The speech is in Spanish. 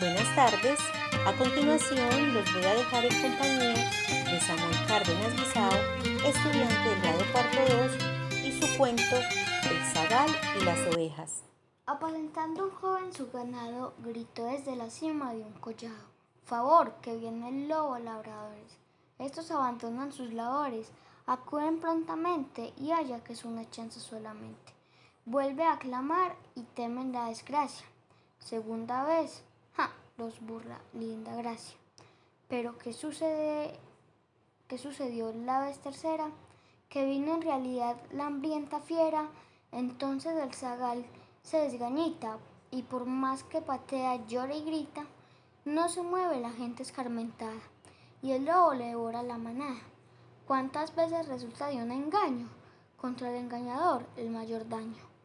Buenas tardes. A continuación los voy a dejar en compañía de Samuel Cárdenas Guisao, estudiante del grado cuarto 2, y su cuento El zagal y las ovejas. Apalentando un joven su ganado, gritó desde la cima de un collado. Favor, que viene el lobo labradores. Estos abandonan sus labores, acuden prontamente y haya que es una chance solamente. Vuelve a clamar y temen la desgracia. Segunda vez. Los burla, linda gracia. Pero ¿qué sucede? ¿Qué sucedió la vez tercera? Que vino en realidad la hambrienta fiera, entonces el zagal se desgañita y por más que patea, llora y grita, no se mueve la gente escarmentada y el lobo le devora la manada. ¿Cuántas veces resulta de un engaño? Contra el engañador el mayor daño.